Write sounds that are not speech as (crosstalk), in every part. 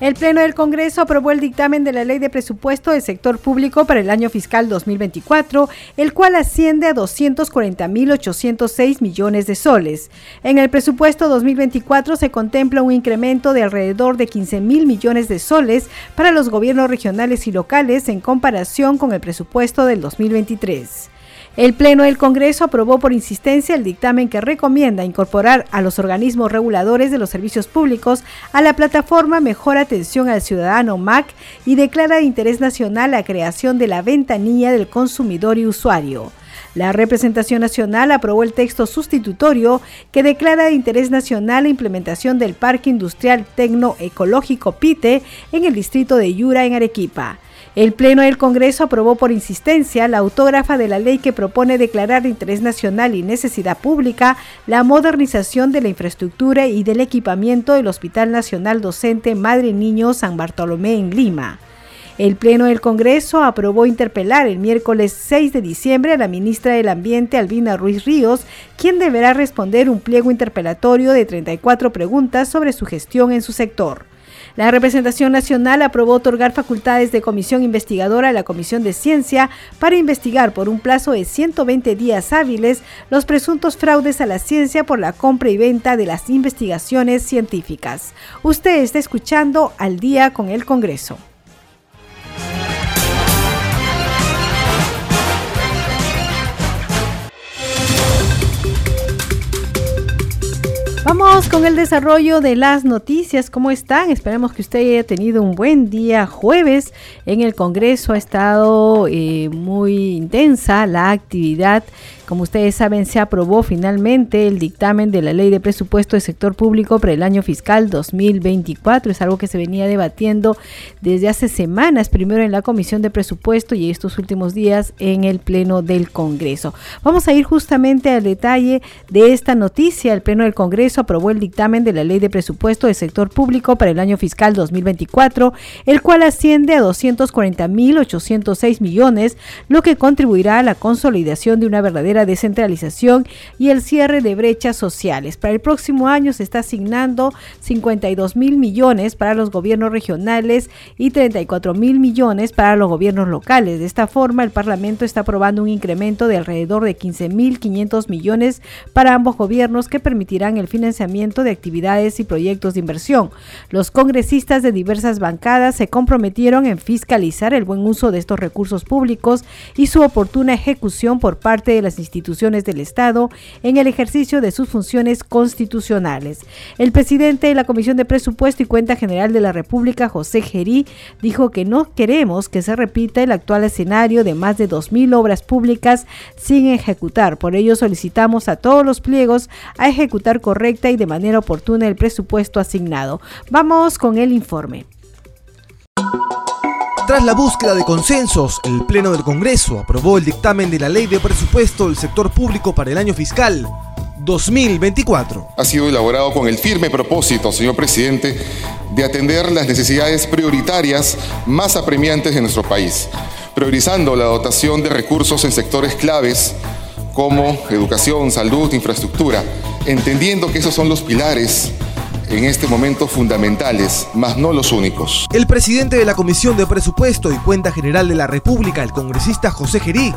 El Pleno del Congreso aprobó el dictamen de la Ley de Presupuesto del Sector Público para el año fiscal 2024, el cual asciende a 240.806 millones de soles. En el presupuesto 2024 se contempla un incremento de alrededor de 15 mil millones de soles para los gobiernos regionales y locales en comparación con el presupuesto del 2023. El Pleno del Congreso aprobó por insistencia el dictamen que recomienda incorporar a los organismos reguladores de los servicios públicos a la plataforma Mejor Atención al Ciudadano MAC y declara de interés nacional la creación de la ventanilla del consumidor y usuario. La representación nacional aprobó el texto sustitutorio que declara de interés nacional la implementación del Parque Industrial Tecnoecológico PITE en el distrito de Yura, en Arequipa. El Pleno del Congreso aprobó por insistencia la autógrafa de la ley que propone declarar de interés nacional y necesidad pública la modernización de la infraestructura y del equipamiento del Hospital Nacional Docente Madre Niño San Bartolomé en Lima. El Pleno del Congreso aprobó interpelar el miércoles 6 de diciembre a la ministra del Ambiente, Albina Ruiz Ríos, quien deberá responder un pliego interpelatorio de 34 preguntas sobre su gestión en su sector. La representación nacional aprobó otorgar facultades de comisión investigadora a la Comisión de Ciencia para investigar por un plazo de 120 días hábiles los presuntos fraudes a la ciencia por la compra y venta de las investigaciones científicas. Usted está escuchando al día con el Congreso. Con el desarrollo de las noticias. ¿Cómo están? Esperemos que usted haya tenido un buen día jueves. En el Congreso ha estado eh, muy intensa la actividad como ustedes saben, se aprobó finalmente el dictamen de la Ley de Presupuesto del Sector Público para el año fiscal 2024. Es algo que se venía debatiendo desde hace semanas, primero en la Comisión de Presupuesto y estos últimos días en el Pleno del Congreso. Vamos a ir justamente al detalle de esta noticia. El Pleno del Congreso aprobó el dictamen de la Ley de Presupuesto del Sector Público para el año fiscal 2024, el cual asciende a 240.806 millones, lo que contribuirá a la consolidación de una verdadera descentralización y el cierre de brechas sociales. Para el próximo año se está asignando 52 mil millones para los gobiernos regionales y 34 mil millones para los gobiernos locales. De esta forma, el Parlamento está aprobando un incremento de alrededor de 15 mil 500 millones para ambos gobiernos que permitirán el financiamiento de actividades y proyectos de inversión. Los congresistas de diversas bancadas se comprometieron en fiscalizar el buen uso de estos recursos públicos y su oportuna ejecución por parte de las instituciones del Estado en el ejercicio de sus funciones constitucionales. El presidente de la Comisión de Presupuesto y Cuenta General de la República, José Gerí, dijo que no queremos que se repita el actual escenario de más de 2.000 obras públicas sin ejecutar. Por ello solicitamos a todos los pliegos a ejecutar correcta y de manera oportuna el presupuesto asignado. Vamos con el informe. Tras la búsqueda de consensos, el Pleno del Congreso aprobó el dictamen de la Ley de Presupuesto del Sector Público para el año fiscal 2024. Ha sido elaborado con el firme propósito, señor presidente, de atender las necesidades prioritarias más apremiantes de nuestro país, priorizando la dotación de recursos en sectores claves como educación, salud, infraestructura, entendiendo que esos son los pilares en este momento fundamentales, mas no los únicos. El presidente de la Comisión de Presupuesto y Cuenta General de la República, el congresista José Gerí,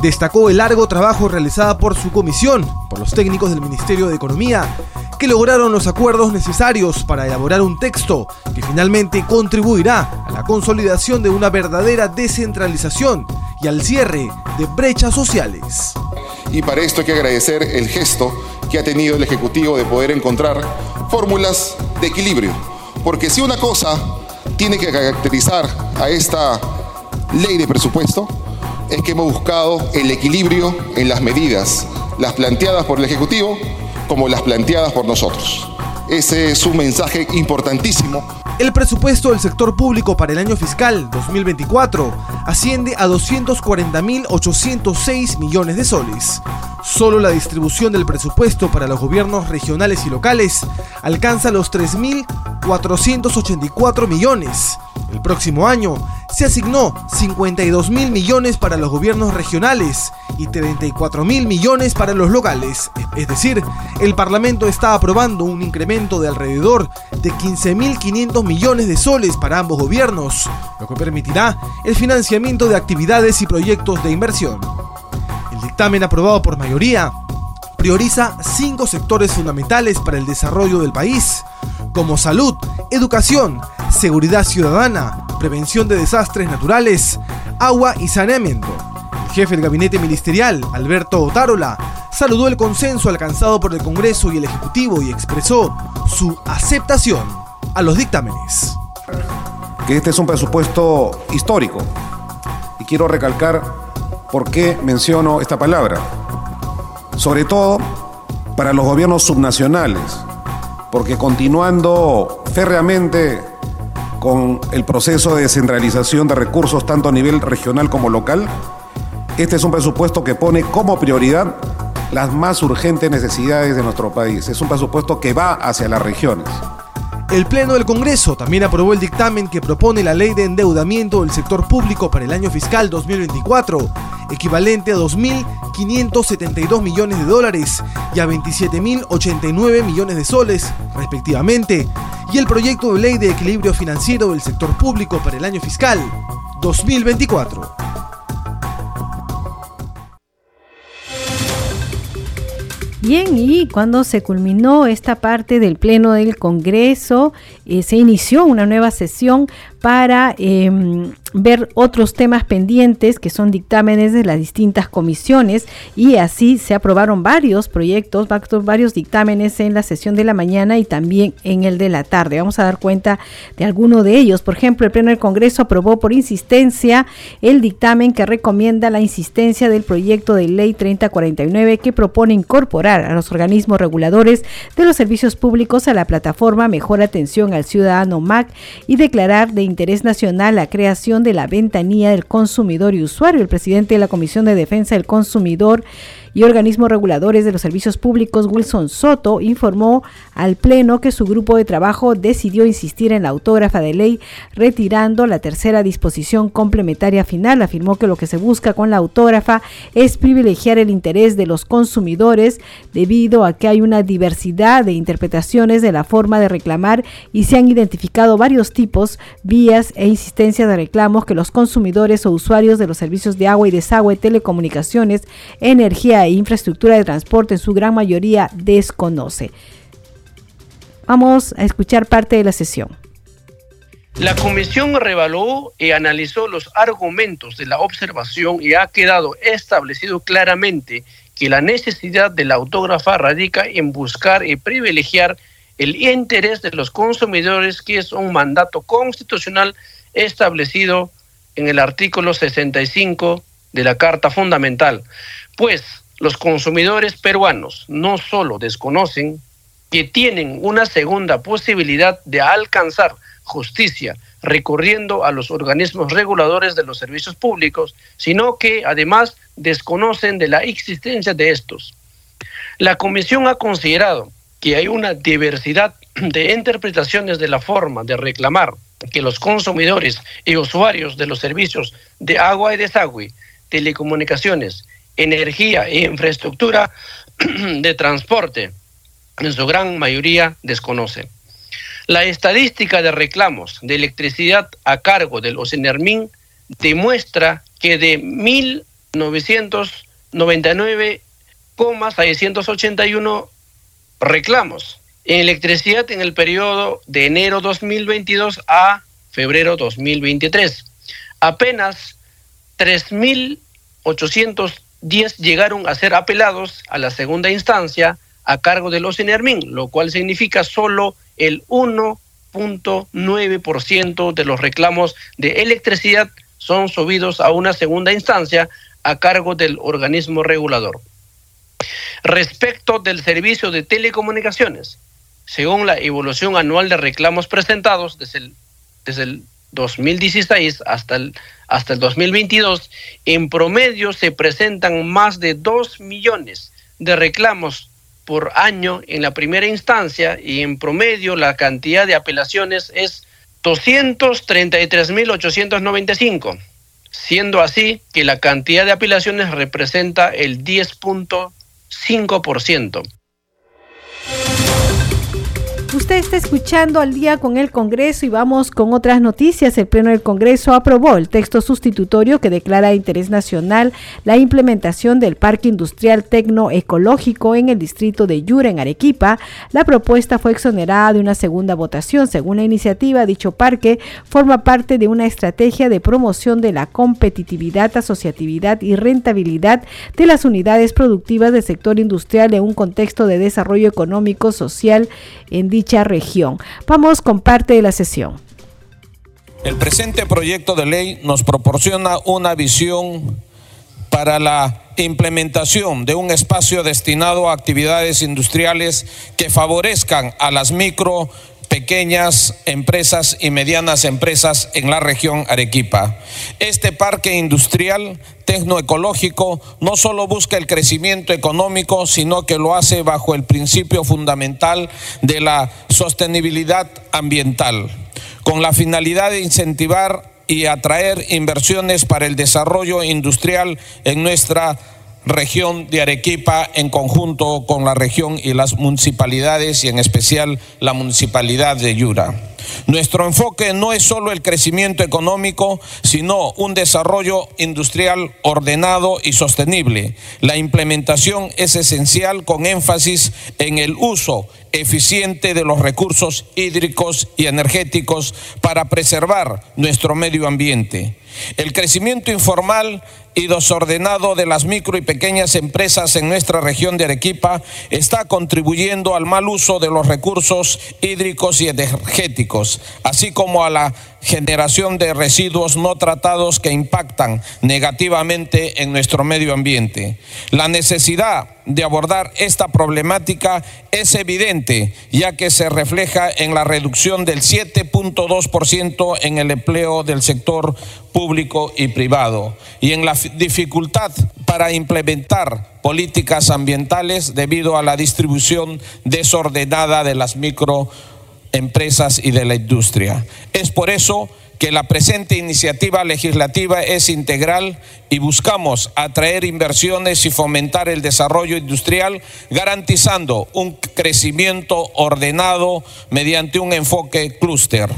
destacó el largo trabajo realizado por su comisión, por los técnicos del Ministerio de Economía, que lograron los acuerdos necesarios para elaborar un texto que finalmente contribuirá a la consolidación de una verdadera descentralización y al cierre de brechas sociales. Y para esto hay que agradecer el gesto que ha tenido el Ejecutivo de poder encontrar fórmulas de equilibrio. Porque si una cosa tiene que caracterizar a esta ley de presupuesto, es que hemos buscado el equilibrio en las medidas, las planteadas por el Ejecutivo como las planteadas por nosotros. Ese es un mensaje importantísimo. El presupuesto del sector público para el año fiscal 2024 asciende a 240.806 millones de soles. Solo la distribución del presupuesto para los gobiernos regionales y locales alcanza los 3.484 millones. El próximo año se asignó 52 mil millones para los gobiernos regionales y 34 mil millones para los locales. Es decir, el Parlamento está aprobando un incremento de alrededor de 15.500 millones de soles para ambos gobiernos, lo que permitirá el financiamiento de actividades y proyectos de inversión. El dictamen aprobado por mayoría prioriza cinco sectores fundamentales para el desarrollo del país, como salud, educación, seguridad ciudadana, prevención de desastres naturales, agua y saneamiento. El jefe del gabinete ministerial, Alberto Otárola, saludó el consenso alcanzado por el Congreso y el Ejecutivo y expresó su aceptación a los dictámenes. Que este es un presupuesto histórico y quiero recalcar por qué menciono esta palabra. Sobre todo para los gobiernos subnacionales, porque continuando férreamente con el proceso de descentralización de recursos tanto a nivel regional como local, este es un presupuesto que pone como prioridad las más urgentes necesidades de nuestro país. Es un presupuesto que va hacia las regiones. El Pleno del Congreso también aprobó el dictamen que propone la ley de endeudamiento del sector público para el año fiscal 2024, equivalente a 2.572 millones de dólares y a 27.089 millones de soles, respectivamente, y el proyecto de ley de equilibrio financiero del sector público para el año fiscal 2024. Bien, y cuando se culminó esta parte del Pleno del Congreso, eh, se inició una nueva sesión para em, ver otros temas pendientes que son dictámenes de las distintas comisiones y así se aprobaron varios proyectos, varios dictámenes en la sesión de la mañana y también en el de la tarde. Vamos a dar cuenta de alguno de ellos. Por ejemplo, el Pleno del Congreso aprobó por insistencia el dictamen que recomienda la insistencia del proyecto de ley 3049 que propone incorporar a los organismos reguladores de los servicios públicos a la plataforma Mejor Atención al Ciudadano MAC y declarar de interés nacional la creación de la ventanilla del consumidor y usuario. El presidente de la Comisión de Defensa del Consumidor y organismos reguladores de los servicios públicos, Wilson Soto, informó al Pleno que su grupo de trabajo decidió insistir en la autógrafa de ley, retirando la tercera disposición complementaria final. Afirmó que lo que se busca con la autógrafa es privilegiar el interés de los consumidores debido a que hay una diversidad de interpretaciones de la forma de reclamar y se han identificado varios tipos, vías e insistencias de reclamos que los consumidores o usuarios de los servicios de agua y desagüe, telecomunicaciones, energía e infraestructura de transporte en su gran mayoría desconoce. Vamos a escuchar parte de la sesión. La comisión revaluó y analizó los argumentos de la observación y ha quedado establecido claramente que la necesidad de la autógrafa radica en buscar y privilegiar el interés de los consumidores, que es un mandato constitucional establecido en el artículo 65 de la Carta Fundamental. Pues los consumidores peruanos no solo desconocen que tienen una segunda posibilidad de alcanzar justicia recurriendo a los organismos reguladores de los servicios públicos, sino que además desconocen de la existencia de estos. La Comisión ha considerado que hay una diversidad de interpretaciones de la forma de reclamar que los consumidores y usuarios de los servicios de agua y desagüe, telecomunicaciones, energía e infraestructura (clears throat) de transporte, en su gran mayoría desconoce. La estadística de reclamos de electricidad a cargo del OCENERMIN demuestra que de 1.999,681 reclamos en electricidad en el periodo de enero 2022 a febrero 2023, apenas 3.800 10 llegaron a ser apelados a la segunda instancia a cargo de los ENERMIN, lo cual significa solo el 1.9% de los reclamos de electricidad son subidos a una segunda instancia a cargo del organismo regulador. Respecto del servicio de telecomunicaciones, según la evolución anual de reclamos presentados desde el, desde el 2016 hasta el, hasta el 2022, en promedio se presentan más de 2 millones de reclamos por año en la primera instancia y en promedio la cantidad de apelaciones es 233.895, siendo así que la cantidad de apelaciones representa el 10.5%. Usted está escuchando al día con el Congreso y vamos con otras noticias. El Pleno del Congreso aprobó el texto sustitutorio que declara de interés nacional la implementación del Parque Industrial Tecnoecológico en el distrito de Yura, en Arequipa. La propuesta fue exonerada de una segunda votación. Según la iniciativa, dicho parque forma parte de una estrategia de promoción de la competitividad, asociatividad y rentabilidad de las unidades productivas del sector industrial en un contexto de desarrollo económico, social en dicho región. Vamos con parte de la sesión. El presente proyecto de ley nos proporciona una visión para la implementación de un espacio destinado a actividades industriales que favorezcan a las micro, pequeñas empresas y medianas empresas en la región Arequipa. Este parque industrial tecnoecológico no solo busca el crecimiento económico, sino que lo hace bajo el principio fundamental de la sostenibilidad ambiental, con la finalidad de incentivar y atraer inversiones para el desarrollo industrial en nuestra región de Arequipa en conjunto con la región y las municipalidades y en especial la municipalidad de Yura. Nuestro enfoque no es solo el crecimiento económico, sino un desarrollo industrial ordenado y sostenible. La implementación es esencial con énfasis en el uso eficiente de los recursos hídricos y energéticos para preservar nuestro medio ambiente. El crecimiento informal y desordenado de las micro y pequeñas empresas en nuestra región de Arequipa está contribuyendo al mal uso de los recursos hídricos y energéticos, así como a la generación de residuos no tratados que impactan negativamente en nuestro medio ambiente. La necesidad de abordar esta problemática es evidente, ya que se refleja en la reducción del 7.2% en el empleo del sector público y privado y en la dificultad para implementar políticas ambientales debido a la distribución desordenada de las microempresas y de la industria. Es por eso que la presente iniciativa legislativa es integral y buscamos atraer inversiones y fomentar el desarrollo industrial, garantizando un crecimiento ordenado mediante un enfoque clúster.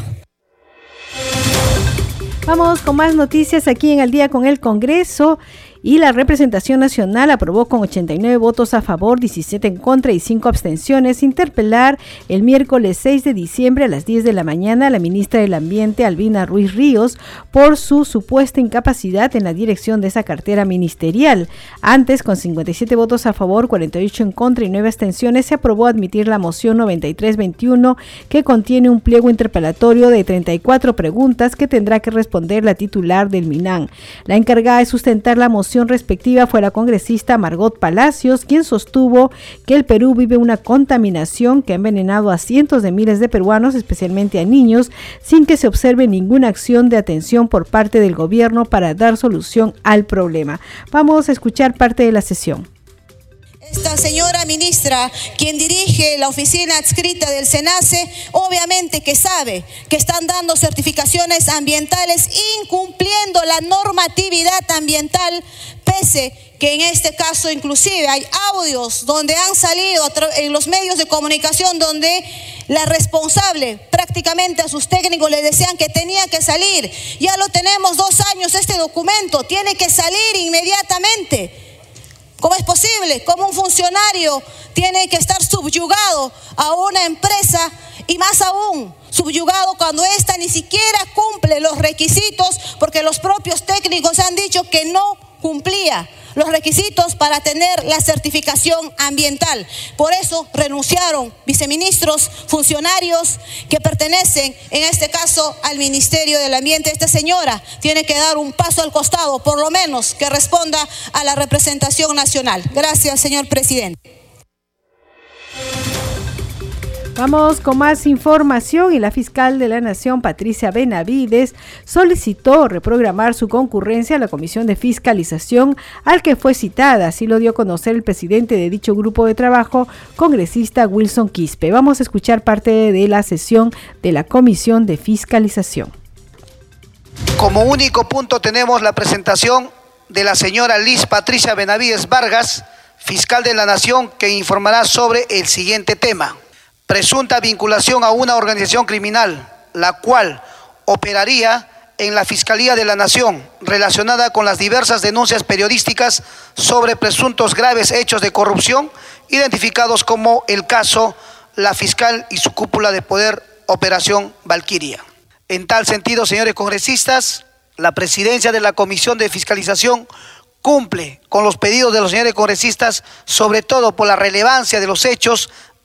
Vamos con más noticias aquí en el día con el Congreso y la representación nacional aprobó con 89 votos a favor, 17 en contra y 5 abstenciones interpelar el miércoles 6 de diciembre a las 10 de la mañana a la ministra del Ambiente, Albina Ruiz Ríos, por su supuesta incapacidad en la dirección de esa cartera ministerial. Antes, con 57 votos a favor, 48 en contra y 9 abstenciones, se aprobó admitir la moción 9321 que contiene un pliego interpelatorio de 34 preguntas que tendrá que responder la titular del MINAN. La encargada de sustentar la moción respectiva fue la congresista Margot Palacios, quien sostuvo que el Perú vive una contaminación que ha envenenado a cientos de miles de peruanos, especialmente a niños, sin que se observe ninguna acción de atención por parte del gobierno para dar solución al problema. Vamos a escuchar parte de la sesión. Esta señora ministra, quien dirige la oficina adscrita del SENACE, obviamente que sabe que están dando certificaciones ambientales incumpliendo la normatividad ambiental, pese que en este caso inclusive hay audios donde han salido en los medios de comunicación donde la responsable prácticamente a sus técnicos le decían que tenía que salir. Ya lo tenemos dos años este documento, tiene que salir inmediatamente. ¿Cómo es posible? ¿Cómo un funcionario tiene que estar subyugado a una empresa y más aún subyugado cuando ésta ni siquiera cumple los requisitos porque los propios técnicos han dicho que no cumplía los requisitos para tener la certificación ambiental. Por eso renunciaron viceministros, funcionarios que pertenecen, en este caso, al Ministerio del Ambiente. Esta señora tiene que dar un paso al costado, por lo menos que responda a la representación nacional. Gracias, señor presidente. Vamos con más información y la fiscal de la Nación, Patricia Benavides, solicitó reprogramar su concurrencia a la Comisión de Fiscalización al que fue citada, así lo dio a conocer el presidente de dicho grupo de trabajo, congresista Wilson Quispe. Vamos a escuchar parte de la sesión de la Comisión de Fiscalización. Como único punto tenemos la presentación de la señora Liz Patricia Benavides Vargas, fiscal de la Nación, que informará sobre el siguiente tema presunta vinculación a una organización criminal, la cual operaría en la Fiscalía de la Nación relacionada con las diversas denuncias periodísticas sobre presuntos graves hechos de corrupción, identificados como el caso La Fiscal y su cúpula de poder, Operación Valquiria. En tal sentido, señores congresistas, la presidencia de la Comisión de Fiscalización cumple con los pedidos de los señores congresistas, sobre todo por la relevancia de los hechos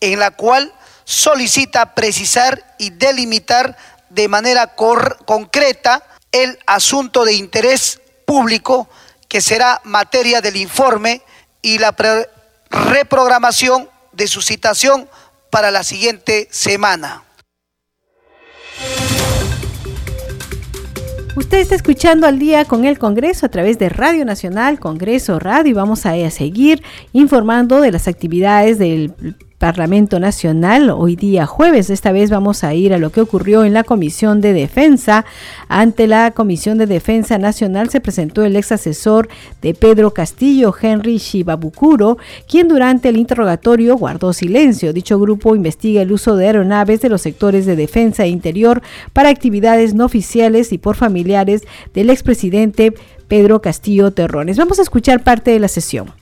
en la cual solicita precisar y delimitar de manera concreta el asunto de interés público que será materia del informe y la reprogramación de su citación para la siguiente semana. Usted está escuchando al día con el Congreso a través de Radio Nacional, Congreso Radio y vamos a seguir informando de las actividades del Parlamento Nacional. Hoy día jueves, esta vez vamos a ir a lo que ocurrió en la Comisión de Defensa. Ante la Comisión de Defensa Nacional se presentó el ex asesor de Pedro Castillo, Henry Shibabukuro, quien durante el interrogatorio guardó silencio. Dicho grupo investiga el uso de aeronaves de los sectores de defensa e interior para actividades no oficiales y por familiares del expresidente Pedro Castillo Terrones. Vamos a escuchar parte de la sesión.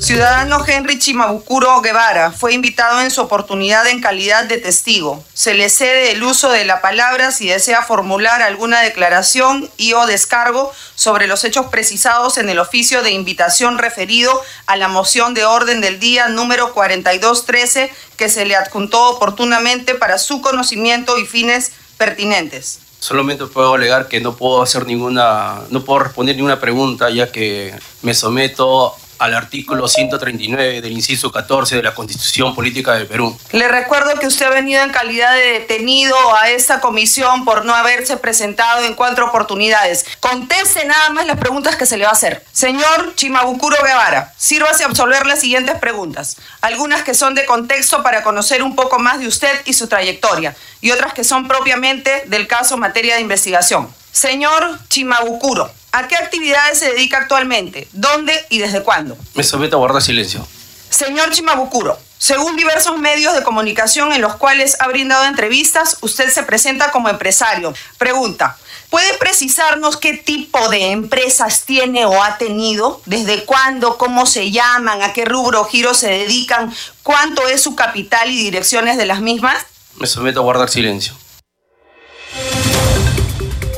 Ciudadano Henry Chimabukuro Guevara fue invitado en su oportunidad en calidad de testigo. Se le cede el uso de la palabra si desea formular alguna declaración y o descargo sobre los hechos precisados en el oficio de invitación referido a la moción de orden del día número 4213 que se le adjuntó oportunamente para su conocimiento y fines pertinentes. Solamente puedo alegar que no puedo hacer ninguna, no puedo responder ninguna pregunta ya que me someto al artículo 139 del inciso 14 de la Constitución Política del Perú. Le recuerdo que usted ha venido en calidad de detenido a esta comisión por no haberse presentado en cuatro oportunidades. Conteste nada más las preguntas que se le va a hacer. Señor Chimabukuro Guevara, sírvase a absolver las siguientes preguntas. Algunas que son de contexto para conocer un poco más de usted y su trayectoria, y otras que son propiamente del caso materia de investigación. Señor Chimabukuro, ¿A qué actividades se dedica actualmente? ¿Dónde y desde cuándo? Me someto a guardar silencio. Señor Chimabukuro, según diversos medios de comunicación en los cuales ha brindado entrevistas, usted se presenta como empresario. Pregunta, ¿puede precisarnos qué tipo de empresas tiene o ha tenido? ¿Desde cuándo? ¿Cómo se llaman? ¿A qué rubro o giro se dedican? ¿Cuánto es su capital y direcciones de las mismas? Me someto a guardar silencio.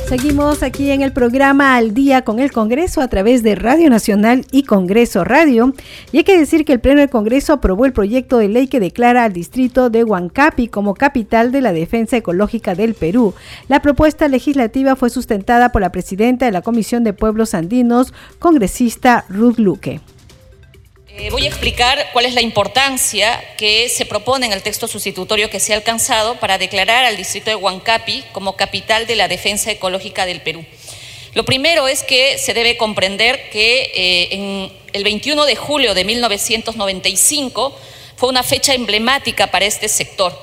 Seguimos aquí en el programa Al Día con el Congreso a través de Radio Nacional y Congreso Radio. Y hay que decir que el Pleno del Congreso aprobó el proyecto de ley que declara al distrito de Huancapi como capital de la defensa ecológica del Perú. La propuesta legislativa fue sustentada por la presidenta de la Comisión de Pueblos Andinos, congresista Ruth Luque. Eh, voy a explicar cuál es la importancia que se propone en el texto sustitutorio que se ha alcanzado para declarar al distrito de Huancapi como capital de la defensa ecológica del Perú. Lo primero es que se debe comprender que eh, el 21 de julio de 1995 fue una fecha emblemática para este sector,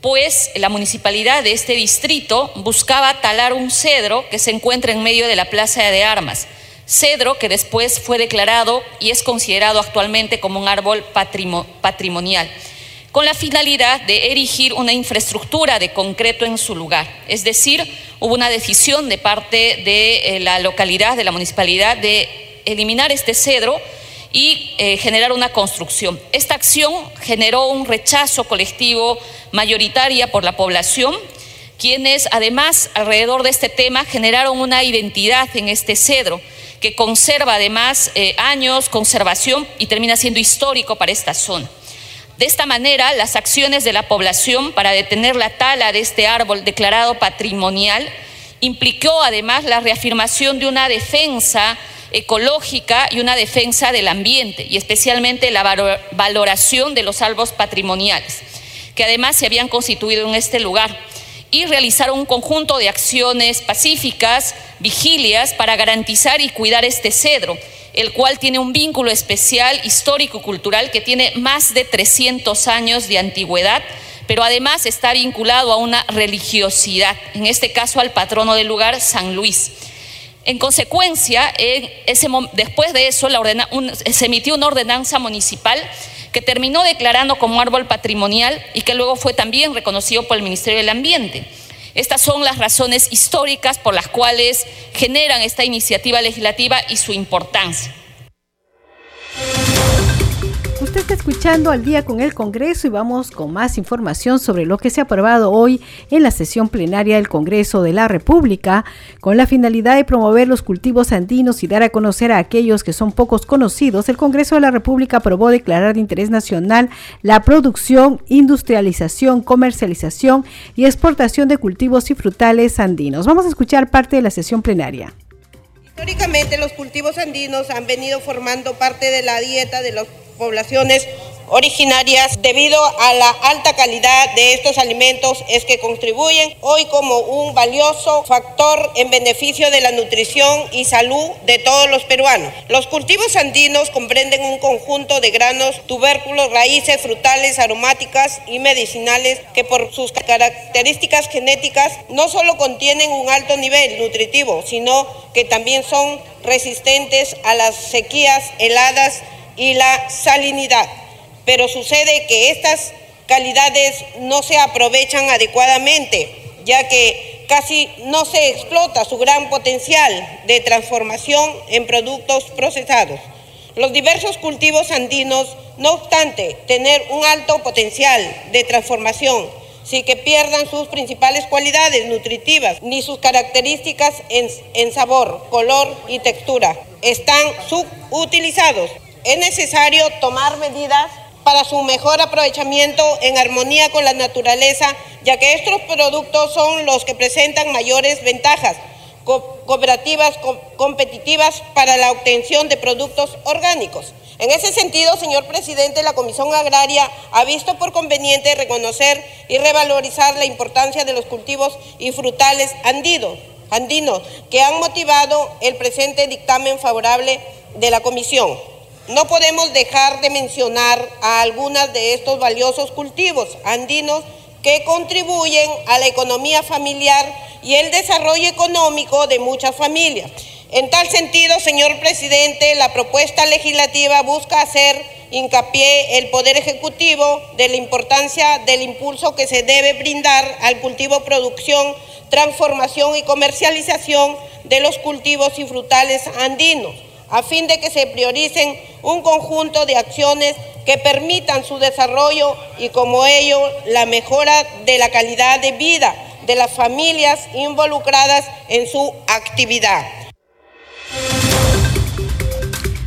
pues la municipalidad de este distrito buscaba talar un cedro que se encuentra en medio de la Plaza de Armas cedro que después fue declarado y es considerado actualmente como un árbol patrimonial, con la finalidad de erigir una infraestructura de concreto en su lugar. Es decir, hubo una decisión de parte de eh, la localidad, de la municipalidad, de eliminar este cedro y eh, generar una construcción. Esta acción generó un rechazo colectivo mayoritaria por la población, quienes además alrededor de este tema generaron una identidad en este cedro que conserva además eh, años, conservación y termina siendo histórico para esta zona. De esta manera, las acciones de la población para detener la tala de este árbol declarado patrimonial implicó además la reafirmación de una defensa ecológica y una defensa del ambiente, y especialmente la valoración de los salvos patrimoniales, que además se habían constituido en este lugar, y realizar un conjunto de acciones pacíficas, vigilias, para garantizar y cuidar este cedro, el cual tiene un vínculo especial histórico-cultural que tiene más de 300 años de antigüedad, pero además está vinculado a una religiosidad, en este caso al patrono del lugar, San Luis. En consecuencia, después de eso se emitió una ordenanza municipal que terminó declarando como árbol patrimonial y que luego fue también reconocido por el Ministerio del Ambiente. Estas son las razones históricas por las cuales generan esta iniciativa legislativa y su importancia. Está escuchando al día con el Congreso y vamos con más información sobre lo que se ha aprobado hoy en la sesión plenaria del Congreso de la República con la finalidad de promover los cultivos andinos y dar a conocer a aquellos que son pocos conocidos. El Congreso de la República aprobó declarar de interés nacional la producción, industrialización, comercialización y exportación de cultivos y frutales andinos. Vamos a escuchar parte de la sesión plenaria. Históricamente los cultivos andinos han venido formando parte de la dieta de los poblaciones originarias debido a la alta calidad de estos alimentos es que contribuyen hoy como un valioso factor en beneficio de la nutrición y salud de todos los peruanos. Los cultivos andinos comprenden un conjunto de granos, tubérculos, raíces, frutales, aromáticas y medicinales que por sus características genéticas no solo contienen un alto nivel nutritivo, sino que también son resistentes a las sequías heladas y la salinidad. Pero sucede que estas calidades no se aprovechan adecuadamente, ya que casi no se explota su gran potencial de transformación en productos procesados. Los diversos cultivos andinos, no obstante tener un alto potencial de transformación, sin que pierdan sus principales cualidades nutritivas ni sus características en, en sabor, color y textura, están subutilizados es necesario tomar medidas para su mejor aprovechamiento en armonía con la naturaleza, ya que estos productos son los que presentan mayores ventajas cooperativas competitivas para la obtención de productos orgánicos. En ese sentido, señor presidente, la Comisión Agraria ha visto por conveniente reconocer y revalorizar la importancia de los cultivos y frutales andinos, que han motivado el presente dictamen favorable de la Comisión. No podemos dejar de mencionar a algunos de estos valiosos cultivos andinos que contribuyen a la economía familiar y el desarrollo económico de muchas familias. En tal sentido, señor presidente, la propuesta legislativa busca hacer hincapié el Poder Ejecutivo de la importancia del impulso que se debe brindar al cultivo, producción, transformación y comercialización de los cultivos y frutales andinos a fin de que se prioricen un conjunto de acciones que permitan su desarrollo y como ello la mejora de la calidad de vida de las familias involucradas en su actividad.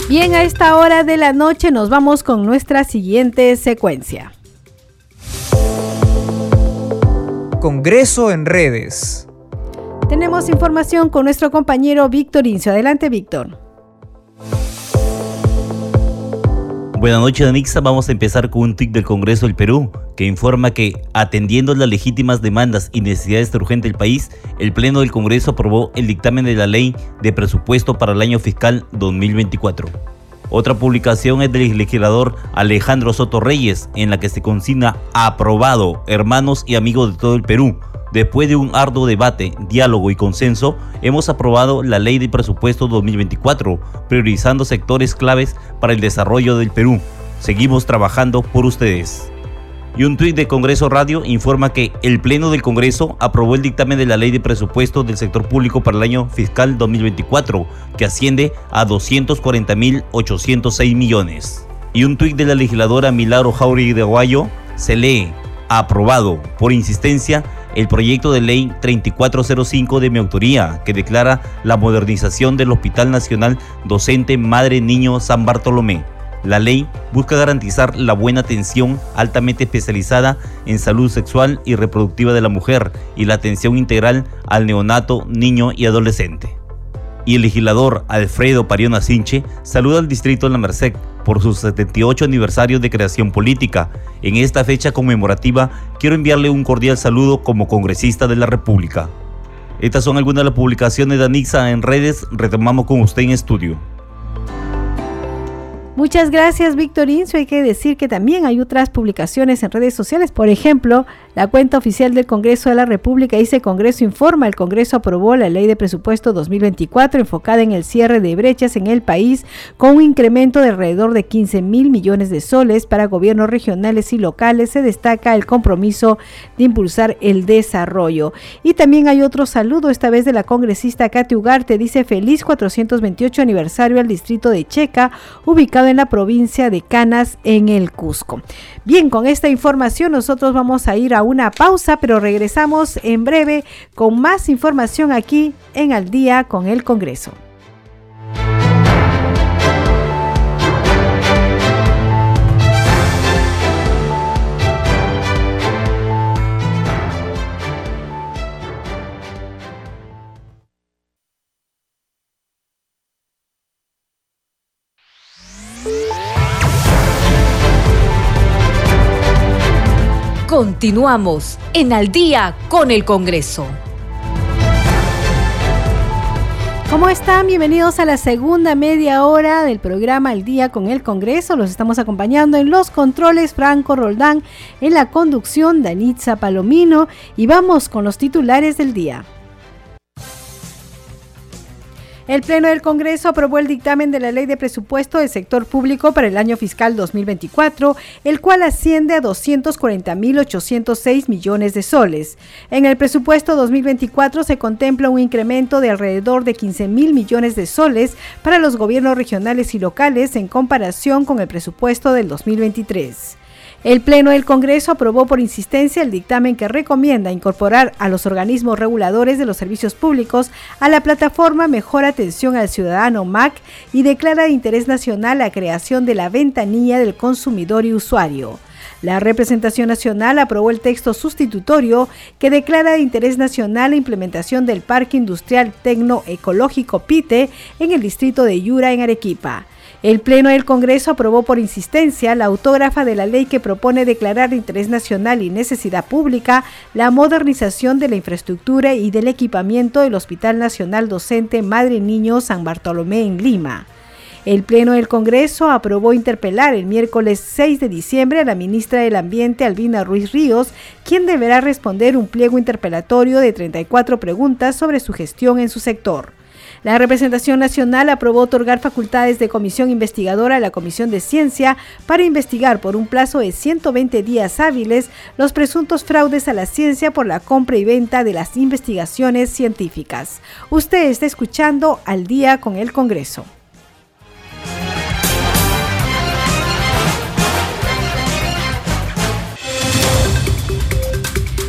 Bien, a esta hora de la noche nos vamos con nuestra siguiente secuencia. Congreso en redes. Tenemos información con nuestro compañero Víctor Incio. Adelante, Víctor. Buenas noches, Anixa. Vamos a empezar con un tuit del Congreso del Perú que informa que, atendiendo las legítimas demandas y necesidades urgentes del país, el Pleno del Congreso aprobó el dictamen de la Ley de Presupuesto para el año fiscal 2024. Otra publicación es del legislador Alejandro Soto Reyes, en la que se consigna aprobado, hermanos y amigos de todo el Perú. Después de un arduo debate, diálogo y consenso, hemos aprobado la Ley de Presupuesto 2024, priorizando sectores claves para el desarrollo del Perú. Seguimos trabajando por ustedes. Y un tuit de Congreso Radio informa que el Pleno del Congreso aprobó el dictamen de la Ley de Presupuesto del Sector Público para el año fiscal 2024, que asciende a 240.806 millones. Y un tuit de la legisladora Milagro Jauregui de Aguayo se lee, aprobado por insistencia el proyecto de ley 3405 de mi autoría, que declara la modernización del Hospital Nacional Docente Madre Niño San Bartolomé. La ley busca garantizar la buena atención altamente especializada en salud sexual y reproductiva de la mujer y la atención integral al neonato, niño y adolescente. Y el legislador Alfredo Pariona Sinche saluda al distrito de La Merced por su 78 aniversario de creación política. En esta fecha conmemorativa quiero enviarle un cordial saludo como congresista de la República. Estas son algunas de las publicaciones de Anixa en redes. Retomamos con usted en estudio. Muchas gracias, Víctor Inso. Hay que decir que también hay otras publicaciones en redes sociales. Por ejemplo, la cuenta oficial del Congreso de la República dice Congreso informa, el Congreso aprobó la ley de presupuesto 2024 enfocada en el cierre de brechas en el país con un incremento de alrededor de 15 mil millones de soles para gobiernos regionales y locales. Se destaca el compromiso de impulsar el desarrollo. Y también hay otro saludo, esta vez de la congresista Katy Ugarte. Dice feliz 428 aniversario al distrito de Checa, ubicado en la provincia de Canas, en el Cusco. Bien, con esta información nosotros vamos a ir a una pausa, pero regresamos en breve con más información aquí en Al día con el Congreso. Continuamos en Al día con el Congreso. ¿Cómo están? Bienvenidos a la segunda media hora del programa Al día con el Congreso. Los estamos acompañando en los controles Franco Roldán, en la conducción Danitza Palomino y vamos con los titulares del día. El Pleno del Congreso aprobó el dictamen de la Ley de Presupuesto del Sector Público para el año fiscal 2024, el cual asciende a 240.806 millones de soles. En el presupuesto 2024 se contempla un incremento de alrededor de 15 mil millones de soles para los gobiernos regionales y locales en comparación con el presupuesto del 2023. El Pleno del Congreso aprobó por insistencia el dictamen que recomienda incorporar a los organismos reguladores de los servicios públicos a la plataforma Mejor Atención al Ciudadano MAC y declara de interés nacional la creación de la ventanilla del consumidor y usuario. La representación nacional aprobó el texto sustitutorio que declara de interés nacional la implementación del Parque Industrial Tecnoecológico PITE en el distrito de Yura en Arequipa. El Pleno del Congreso aprobó por insistencia la autógrafa de la ley que propone declarar de interés nacional y necesidad pública la modernización de la infraestructura y del equipamiento del Hospital Nacional Docente Madre Niño San Bartolomé en Lima. El Pleno del Congreso aprobó interpelar el miércoles 6 de diciembre a la ministra del Ambiente, Albina Ruiz Ríos, quien deberá responder un pliego interpelatorio de 34 preguntas sobre su gestión en su sector. La representación nacional aprobó otorgar facultades de comisión investigadora a la Comisión de Ciencia para investigar por un plazo de 120 días hábiles los presuntos fraudes a la ciencia por la compra y venta de las investigaciones científicas. Usted está escuchando al día con el Congreso.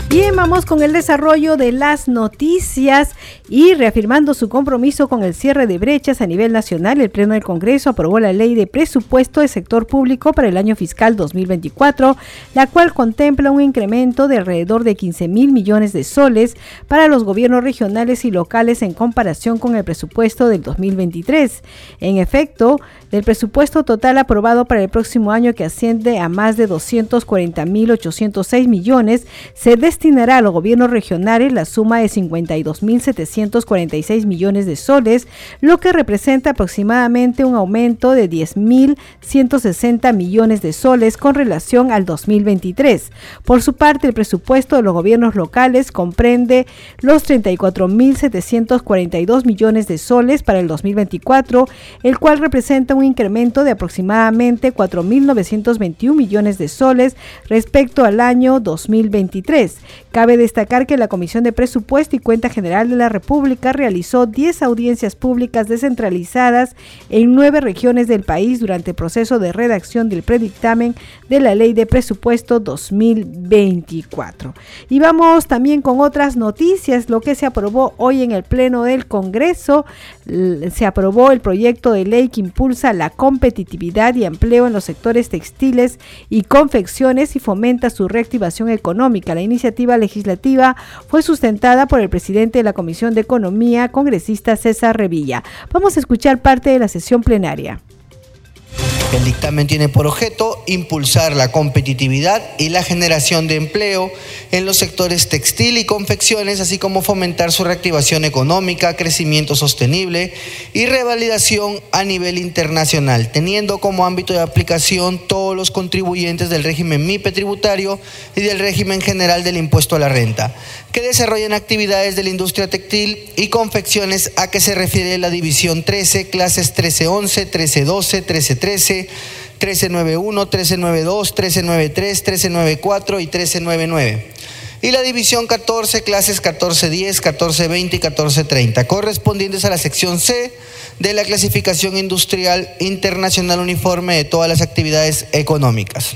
Bien, vamos con el desarrollo de las noticias y reafirmando su compromiso con el cierre de brechas a nivel nacional, el Pleno del Congreso aprobó la Ley de Presupuesto del Sector Público para el año fiscal 2024, la cual contempla un incremento de alrededor de 15 mil millones de soles para los gobiernos regionales y locales en comparación con el presupuesto del 2023. En efecto, del presupuesto total aprobado para el próximo año que asciende a más de 240 mil 806 millones, se destinará a los gobiernos regionales la suma de 52.700 3.646 millones de soles, lo que representa aproximadamente un aumento de 10.160 millones de soles con relación al 2023. Por su parte, el presupuesto de los gobiernos locales comprende los 34.742 millones de soles para el 2024, el cual representa un incremento de aproximadamente 4.921 millones de soles respecto al año 2023. Cabe destacar que la Comisión de Presupuesto y Cuenta General de la República realizó 10 audiencias públicas descentralizadas en nueve regiones del país durante el proceso de redacción del predictamen de la Ley de Presupuesto 2024. Y vamos también con otras noticias, lo que se aprobó hoy en el Pleno del Congreso, se aprobó el proyecto de ley que impulsa la competitividad y empleo en los sectores textiles y confecciones y fomenta su reactivación económica. La iniciativa legislativa fue sustentada por el presidente de la Comisión de Economía, congresista César Revilla. Vamos a escuchar parte de la sesión plenaria. El dictamen tiene por objeto impulsar la competitividad y la generación de empleo en los sectores textil y confecciones, así como fomentar su reactivación económica, crecimiento sostenible y revalidación a nivel internacional, teniendo como ámbito de aplicación todos los contribuyentes del régimen MIPE tributario y del régimen general del impuesto a la renta, que desarrollen actividades de la industria textil y confecciones a que se refiere la división 13, clases 1311, 1312, 1313, 1391, 1392, 1393, 1394 y 1399. Y la división 14, clases 1410, 1420 y 1430, correspondientes a la sección C de la clasificación industrial internacional uniforme de todas las actividades económicas.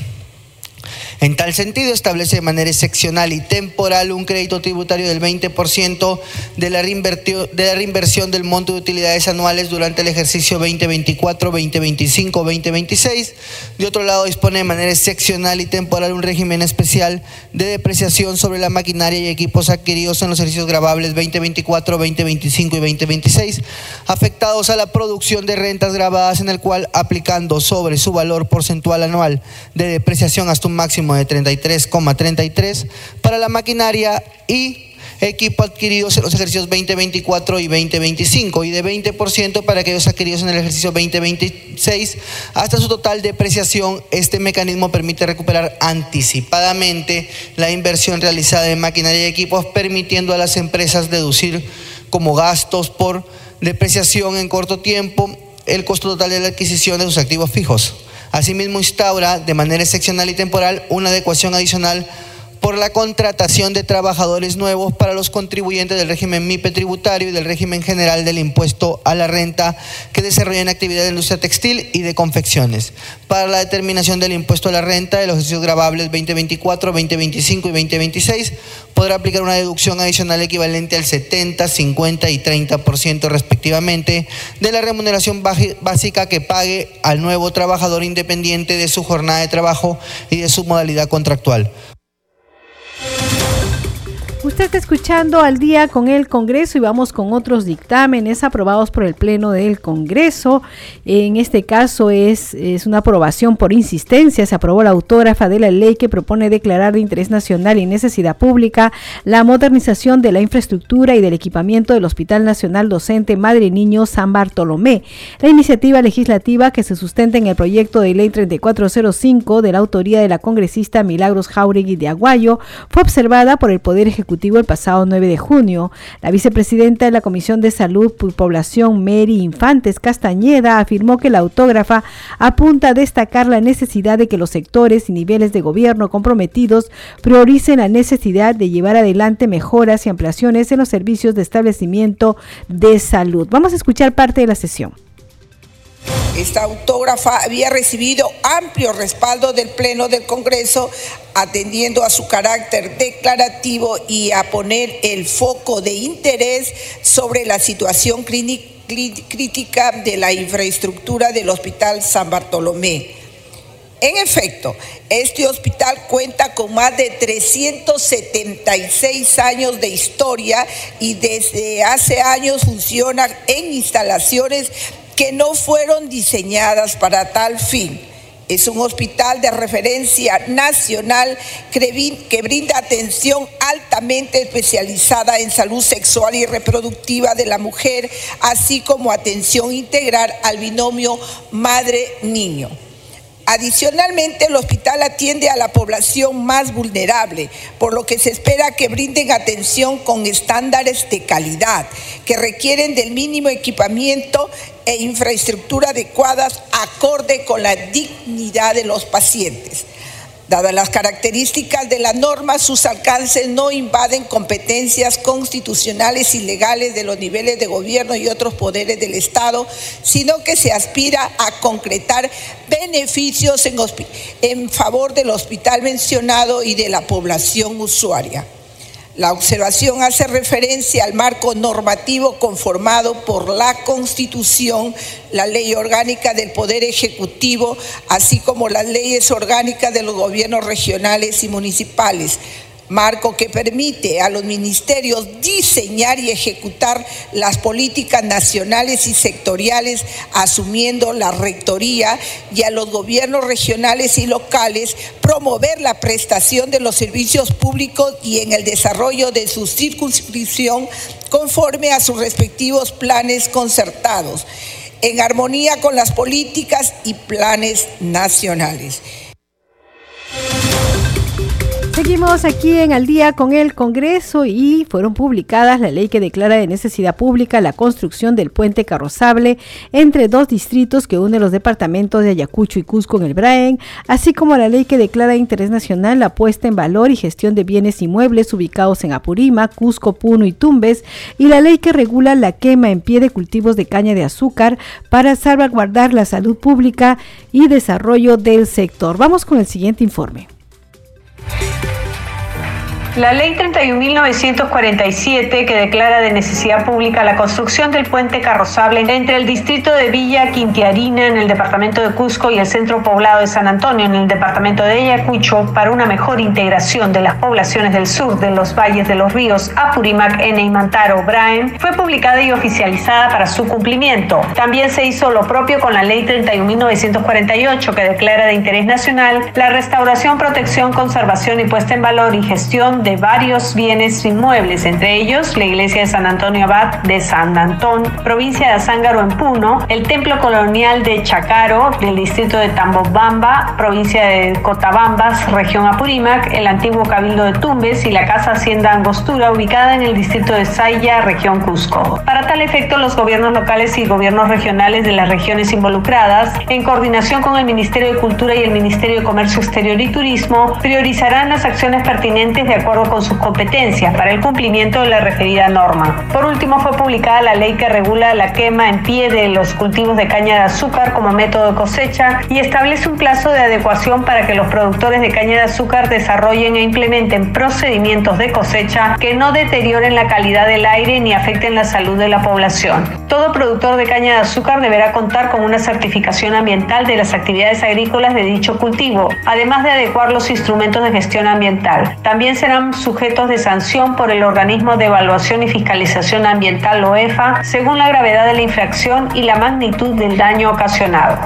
En tal sentido, establece de manera excepcional y temporal un crédito tributario del 20% de la, de la reinversión del monto de utilidades anuales durante el ejercicio 2024, 2025, 2026. De otro lado, dispone de manera excepcional y temporal un régimen especial de depreciación sobre la maquinaria y equipos adquiridos en los ejercicios grabables 2024, 2025 y 2026, afectados a la producción de rentas grabadas en el cual aplicando sobre su valor porcentual anual de depreciación hasta un máximo de 33,33 para la maquinaria y equipo adquiridos en los ejercicios 2024 y 2025 y de 20% para aquellos adquiridos en el ejercicio 2026 hasta su total depreciación. Este mecanismo permite recuperar anticipadamente la inversión realizada en maquinaria y equipos, permitiendo a las empresas deducir como gastos por depreciación en corto tiempo el costo total de la adquisición de sus activos fijos. Asimismo, instaura de manera excepcional y temporal una adecuación adicional por la contratación de trabajadores nuevos para los contribuyentes del régimen MIPE tributario y del régimen general del impuesto a la renta que desarrollan actividad de industria textil y de confecciones. Para la determinación del impuesto a la renta de los ejercicios grabables 2024, 2025 y 2026, podrá aplicar una deducción adicional equivalente al 70, 50 y 30% respectivamente de la remuneración básica que pague al nuevo trabajador independiente de su jornada de trabajo y de su modalidad contractual. Usted está escuchando al día con el Congreso y vamos con otros dictámenes aprobados por el Pleno del Congreso. En este caso es, es una aprobación por insistencia. Se aprobó la autógrafa de la ley que propone declarar de interés nacional y necesidad pública la modernización de la infraestructura y del equipamiento del Hospital Nacional Docente Madre Niño San Bartolomé. La iniciativa legislativa que se sustenta en el proyecto de ley 3405 de la autoría de la congresista Milagros Jauregui de Aguayo fue observada por el Poder Ejecutivo el pasado 9 de junio. La vicepresidenta de la Comisión de Salud y Población, Mary Infantes Castañeda, afirmó que la autógrafa apunta a destacar la necesidad de que los sectores y niveles de gobierno comprometidos prioricen la necesidad de llevar adelante mejoras y ampliaciones en los servicios de establecimiento de salud. Vamos a escuchar parte de la sesión. Esta autógrafa había recibido amplio respaldo del Pleno del Congreso, atendiendo a su carácter declarativo y a poner el foco de interés sobre la situación crítica de la infraestructura del Hospital San Bartolomé. En efecto, este hospital cuenta con más de 376 años de historia y desde hace años funciona en instalaciones que no fueron diseñadas para tal fin. Es un hospital de referencia nacional que brinda atención altamente especializada en salud sexual y reproductiva de la mujer, así como atención integral al binomio madre-niño. Adicionalmente, el hospital atiende a la población más vulnerable, por lo que se espera que brinden atención con estándares de calidad, que requieren del mínimo equipamiento e infraestructura adecuadas acorde con la dignidad de los pacientes. Dadas las características de la norma, sus alcances no invaden competencias constitucionales y legales de los niveles de gobierno y otros poderes del Estado, sino que se aspira a concretar beneficios en, favor del hospital mencionado y de la población usuaria. La observación hace referencia al marco normativo conformado por la Constitución, la Ley Orgánica del Poder Ejecutivo, así como las leyes orgánicas de los gobiernos regionales y municipales, marco que permite a los ministerios diseñar y ejecutar las políticas nacionales y sectoriales, asumiendo la rectoría y a los gobiernos regionales y locales promover la prestación de los servicios públicos y en el desarrollo de su circunscripción conforme a sus respectivos planes concertados, en armonía con las políticas y planes nacionales. Seguimos aquí en Al día con el Congreso y fueron publicadas la ley que declara de necesidad pública la construcción del puente carrozable entre dos distritos que une los departamentos de Ayacucho y Cusco en el Braen, así como la ley que declara de interés nacional la puesta en valor y gestión de bienes inmuebles ubicados en Apurima, Cusco, Puno y Tumbes, y la ley que regula la quema en pie de cultivos de caña de azúcar para salvaguardar la salud pública y desarrollo del sector. Vamos con el siguiente informe. La ley 31.947 que declara de necesidad pública la construcción del puente carrozable entre el distrito de Villa Quintiarina en el departamento de Cusco y el centro poblado de San Antonio en el departamento de Ayacucho para una mejor integración de las poblaciones del sur de los valles de los ríos Apurímac, Ene y Mantaro, fue publicada y oficializada para su cumplimiento. También se hizo lo propio con la ley 31.948 que declara de interés nacional la restauración, protección, conservación y puesta en valor y gestión de varios bienes inmuebles, entre ellos la iglesia de San Antonio Abad de San Antón, provincia de Azángaro en Puno, el templo colonial de Chacaro del distrito de Tambobamba, provincia de Cotabambas, región Apurímac, el antiguo cabildo de Tumbes y la casa Hacienda Angostura ubicada en el distrito de Saya, región Cusco. Para tal efecto, los gobiernos locales y gobiernos regionales de las regiones involucradas, en coordinación con el Ministerio de Cultura y el Ministerio de Comercio Exterior y Turismo, priorizarán las acciones pertinentes de acuerdo con sus competencias para el cumplimiento de la referida norma. Por último, fue publicada la ley que regula la quema en pie de los cultivos de caña de azúcar como método de cosecha y establece un plazo de adecuación para que los productores de caña de azúcar desarrollen e implementen procedimientos de cosecha que no deterioren la calidad del aire ni afecten la salud de la población. Todo productor de caña de azúcar deberá contar con una certificación ambiental de las actividades agrícolas de dicho cultivo, además de adecuar los instrumentos de gestión ambiental. También serán sujetos de sanción por el organismo de evaluación y fiscalización ambiental OEFA según la gravedad de la infracción y la magnitud del daño ocasionado.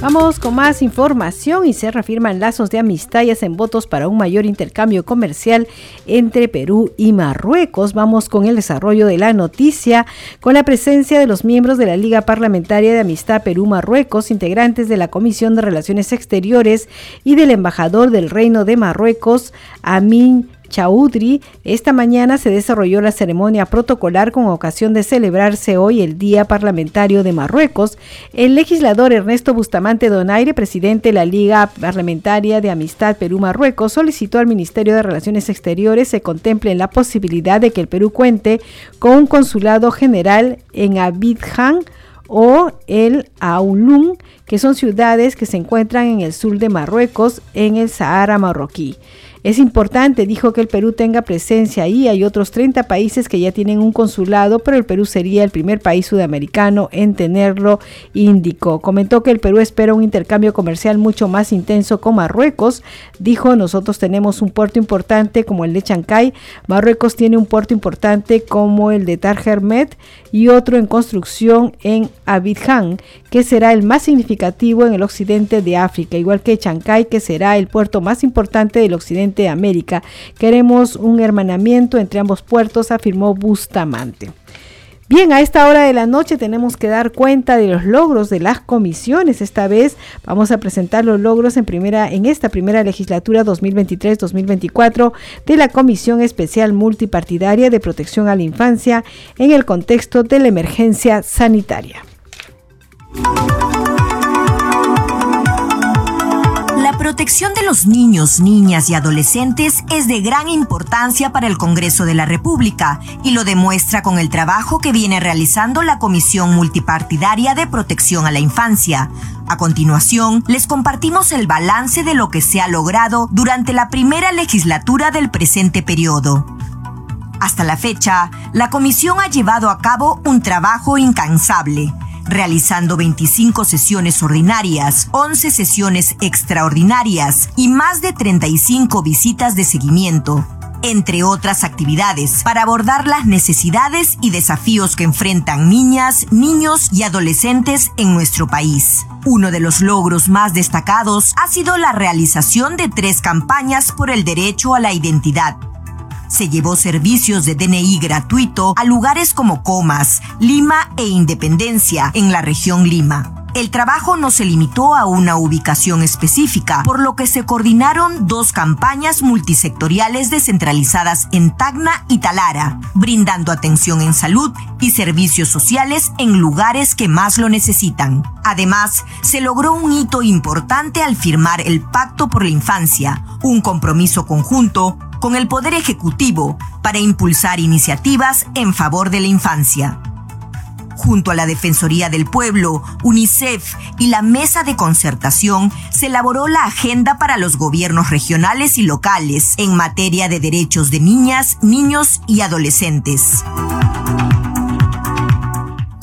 Vamos con más información y se reafirman lazos de amistad y hacen votos para un mayor intercambio comercial entre Perú y Marruecos. Vamos con el desarrollo de la noticia con la presencia de los miembros de la Liga Parlamentaria de Amistad Perú-Marruecos, integrantes de la Comisión de Relaciones Exteriores y del embajador del Reino de Marruecos, Amin Chaudhry, esta mañana se desarrolló la ceremonia protocolar con ocasión de celebrarse hoy el Día Parlamentario de Marruecos. El legislador Ernesto Bustamante Donaire, presidente de la Liga Parlamentaria de Amistad Perú-Marruecos, solicitó al Ministerio de Relaciones Exteriores se contemple la posibilidad de que el Perú cuente con un consulado general en Abidjan o el Aulum, que son ciudades que se encuentran en el sur de Marruecos, en el Sahara marroquí. Es importante, dijo, que el Perú tenga presencia ahí. Hay otros 30 países que ya tienen un consulado, pero el Perú sería el primer país sudamericano en tenerlo, indicó. Comentó que el Perú espera un intercambio comercial mucho más intenso con Marruecos. Dijo, nosotros tenemos un puerto importante como el de Chancay. Marruecos tiene un puerto importante como el de Tarjermet y otro en construcción en Abidjan, que será el más significativo en el occidente de África, igual que Chancay, que será el puerto más importante del occidente de América. Queremos un hermanamiento entre ambos puertos, afirmó Bustamante. Bien, a esta hora de la noche tenemos que dar cuenta de los logros de las comisiones. Esta vez vamos a presentar los logros en primera en esta primera legislatura 2023-2024 de la Comisión Especial Multipartidaria de Protección a la Infancia en el contexto de la emergencia sanitaria. La protección de los niños, niñas y adolescentes es de gran importancia para el Congreso de la República y lo demuestra con el trabajo que viene realizando la Comisión Multipartidaria de Protección a la Infancia. A continuación, les compartimos el balance de lo que se ha logrado durante la primera legislatura del presente periodo. Hasta la fecha, la comisión ha llevado a cabo un trabajo incansable realizando 25 sesiones ordinarias, 11 sesiones extraordinarias y más de 35 visitas de seguimiento entre otras actividades, para abordar las necesidades y desafíos que enfrentan niñas, niños y adolescentes en nuestro país. Uno de los logros más destacados ha sido la realización de tres campañas por el derecho a la identidad, se llevó servicios de DNI gratuito a lugares como Comas, Lima e Independencia en la región Lima. El trabajo no se limitó a una ubicación específica, por lo que se coordinaron dos campañas multisectoriales descentralizadas en Tacna y Talara, brindando atención en salud y servicios sociales en lugares que más lo necesitan. Además, se logró un hito importante al firmar el Pacto por la Infancia, un compromiso conjunto con el Poder Ejecutivo para impulsar iniciativas en favor de la infancia. Junto a la Defensoría del Pueblo, UNICEF y la Mesa de Concertación, se elaboró la agenda para los gobiernos regionales y locales en materia de derechos de niñas, niños y adolescentes.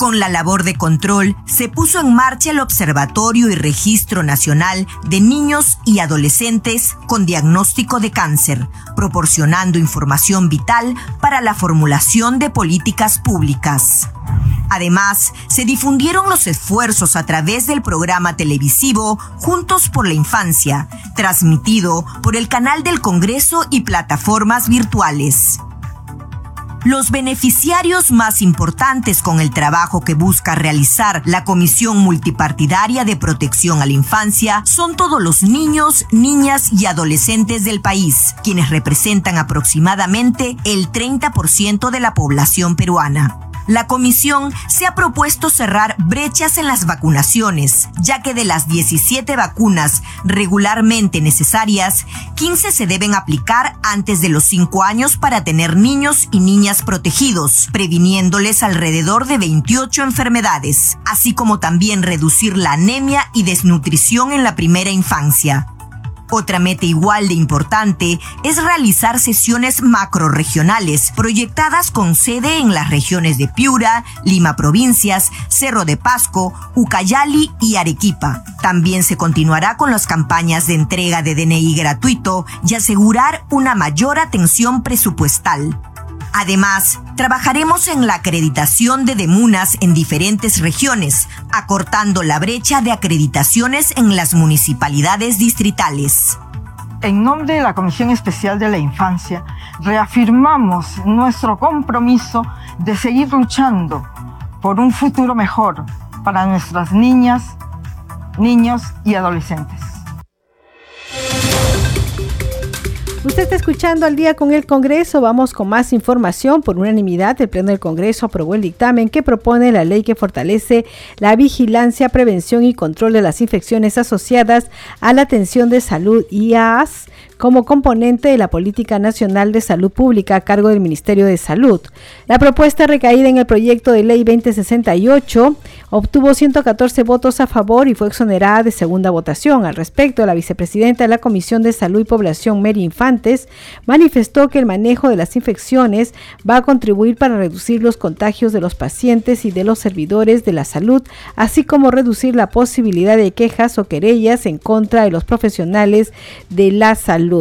Con la labor de control, se puso en marcha el Observatorio y Registro Nacional de Niños y Adolescentes con diagnóstico de cáncer, proporcionando información vital para la formulación de políticas públicas. Además, se difundieron los esfuerzos a través del programa televisivo Juntos por la Infancia, transmitido por el canal del Congreso y plataformas virtuales. Los beneficiarios más importantes con el trabajo que busca realizar la Comisión Multipartidaria de Protección a la Infancia son todos los niños, niñas y adolescentes del país, quienes representan aproximadamente el 30% de la población peruana. La comisión se ha propuesto cerrar brechas en las vacunaciones, ya que de las 17 vacunas regularmente necesarias, 15 se deben aplicar antes de los 5 años para tener niños y niñas protegidos, previniéndoles alrededor de 28 enfermedades, así como también reducir la anemia y desnutrición en la primera infancia. Otra meta igual de importante es realizar sesiones macroregionales proyectadas con sede en las regiones de Piura, Lima Provincias, Cerro de Pasco, Ucayali y Arequipa. También se continuará con las campañas de entrega de DNI gratuito y asegurar una mayor atención presupuestal. Además, trabajaremos en la acreditación de demunas en diferentes regiones, acortando la brecha de acreditaciones en las municipalidades distritales. En nombre de la Comisión Especial de la Infancia, reafirmamos nuestro compromiso de seguir luchando por un futuro mejor para nuestras niñas, niños y adolescentes. Usted está escuchando al día con el Congreso. Vamos con más información. Por unanimidad, el Pleno del Congreso aprobó el dictamen que propone la ley que fortalece la vigilancia, prevención y control de las infecciones asociadas a la atención de salud IAS como componente de la Política Nacional de Salud Pública a cargo del Ministerio de Salud. La propuesta recaída en el proyecto de ley 2068 obtuvo 114 votos a favor y fue exonerada de segunda votación. Al respecto, la vicepresidenta de la Comisión de Salud y Población, Mary Infantes, manifestó que el manejo de las infecciones va a contribuir para reducir los contagios de los pacientes y de los servidores de la salud, así como reducir la posibilidad de quejas o querellas en contra de los profesionales de la salud.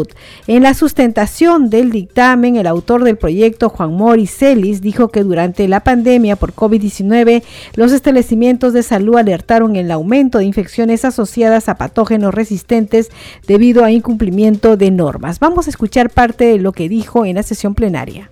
En la sustentación del dictamen, el autor del proyecto, Juan Mori Celis, dijo que durante la pandemia por COVID-19, los establecimientos de salud alertaron el aumento de infecciones asociadas a patógenos resistentes debido a incumplimiento de normas. Vamos a escuchar parte de lo que dijo en la sesión plenaria.